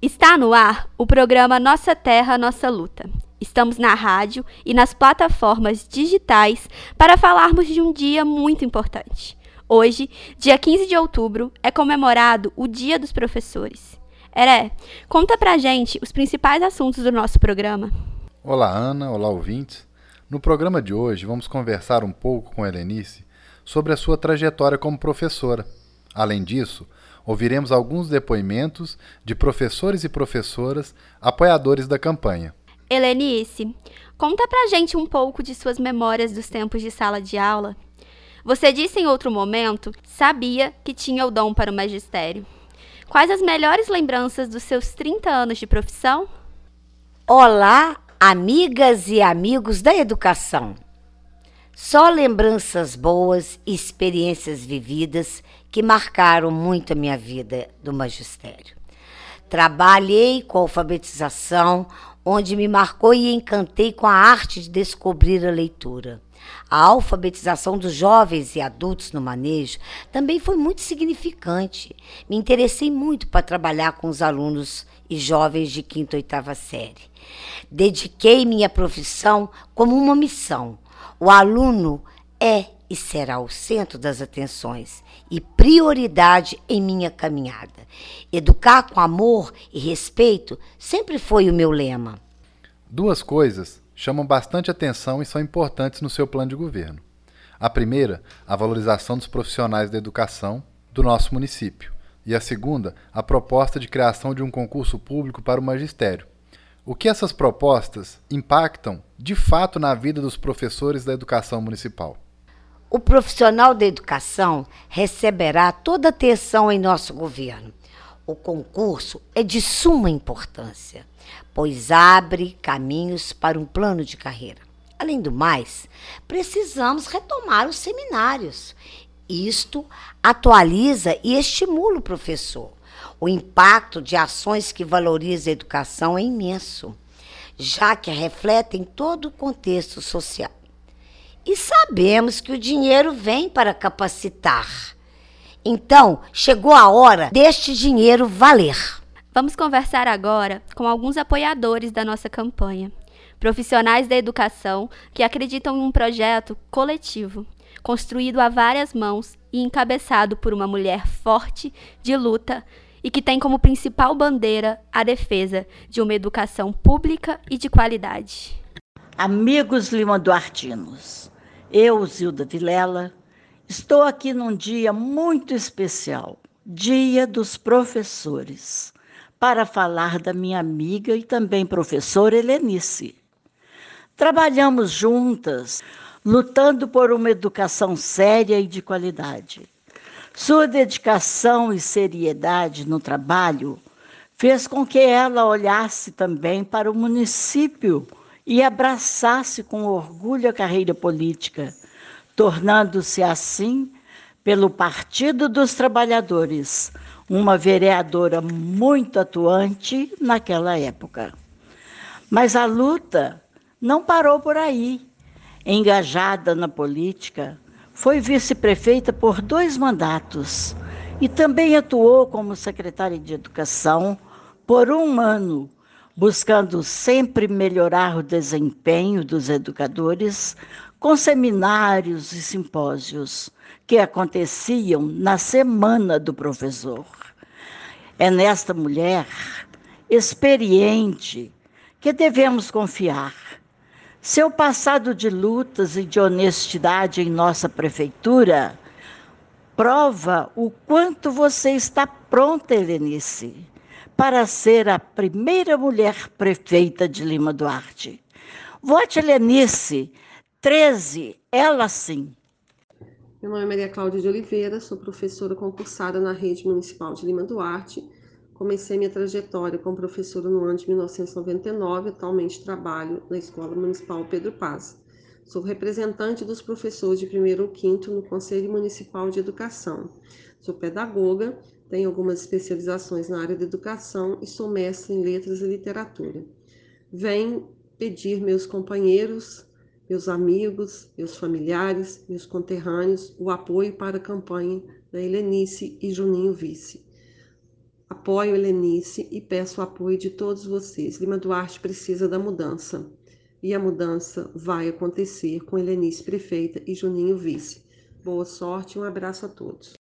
Está no ar o programa Nossa Terra, Nossa Luta. Estamos na rádio e nas plataformas digitais para falarmos de um dia muito importante. Hoje, dia 15 de outubro, é comemorado o Dia dos Professores. Eré, conta pra gente os principais assuntos do nosso programa. Olá, Ana, olá, ouvintes. No programa de hoje, vamos conversar um pouco com Helenice sobre a sua trajetória como professora. Além disso, ouviremos alguns depoimentos de professores e professoras apoiadores da campanha. Helenice, conta pra gente um pouco de suas memórias dos tempos de sala de aula. Você disse em outro momento, sabia que tinha o dom para o magistério. Quais as melhores lembranças dos seus 30 anos de profissão? Olá, amigas e amigos da educação. Só lembranças boas e experiências vividas que marcaram muito a minha vida do magistério. Trabalhei com alfabetização, onde me marcou e encantei com a arte de descobrir a leitura. A alfabetização dos jovens e adultos no manejo também foi muito significante. Me interessei muito para trabalhar com os alunos e jovens de quinta e oitava série. Dediquei minha profissão como uma missão o aluno é e será o centro das atenções e prioridade em minha caminhada. Educar com amor e respeito sempre foi o meu lema. Duas coisas chamam bastante atenção e são importantes no seu plano de governo. A primeira, a valorização dos profissionais da educação do nosso município. E a segunda, a proposta de criação de um concurso público para o magistério, o que essas propostas impactam de fato na vida dos professores da educação municipal? O profissional da educação receberá toda a atenção em nosso governo. O concurso é de suma importância, pois abre caminhos para um plano de carreira. Além do mais, precisamos retomar os seminários. Isto atualiza e estimula o professor o impacto de ações que valorizam a educação é imenso, já que refletem todo o contexto social. E sabemos que o dinheiro vem para capacitar. Então, chegou a hora deste dinheiro valer. Vamos conversar agora com alguns apoiadores da nossa campanha. Profissionais da educação que acreditam em um projeto coletivo, construído a várias mãos e encabeçado por uma mulher forte, de luta e que tem como principal bandeira a defesa de uma educação pública e de qualidade. Amigos Lima Duartinos, eu, Zilda Vilela, estou aqui num dia muito especial, Dia dos Professores, para falar da minha amiga e também professora Helenice. Trabalhamos juntas, lutando por uma educação séria e de qualidade sua dedicação e seriedade no trabalho fez com que ela olhasse também para o município e abraçasse com orgulho a carreira política, tornando-se assim, pelo Partido dos Trabalhadores, uma vereadora muito atuante naquela época. Mas a luta não parou por aí. Engajada na política, foi vice-prefeita por dois mandatos e também atuou como secretária de Educação por um ano, buscando sempre melhorar o desempenho dos educadores com seminários e simpósios que aconteciam na Semana do Professor. É nesta mulher experiente que devemos confiar seu passado de lutas e de honestidade em nossa prefeitura prova o quanto você está pronta, Helenice, para ser a primeira mulher prefeita de Lima Duarte. Vote Helenice, 13, ela sim. Meu nome é Maria Cláudia de Oliveira, sou professora concursada na Rede Municipal de Lima Duarte Comecei minha trajetória como professora no ano de 1999, atualmente trabalho na Escola Municipal Pedro Paz. Sou representante dos professores de primeiro ou quinto no Conselho Municipal de Educação. Sou pedagoga, tenho algumas especializações na área de educação e sou mestre em letras e literatura. Venho pedir meus companheiros, meus amigos, meus familiares, meus conterrâneos o apoio para a campanha da Helenice e Juninho Vice. apoio Helenice e peço o apoio de todos vocês. Lima Duarte precisa da mudança. E a mudança vai acontecer com Helenice prefeita e Juninho vice. Boa sorte e um abraço a todos.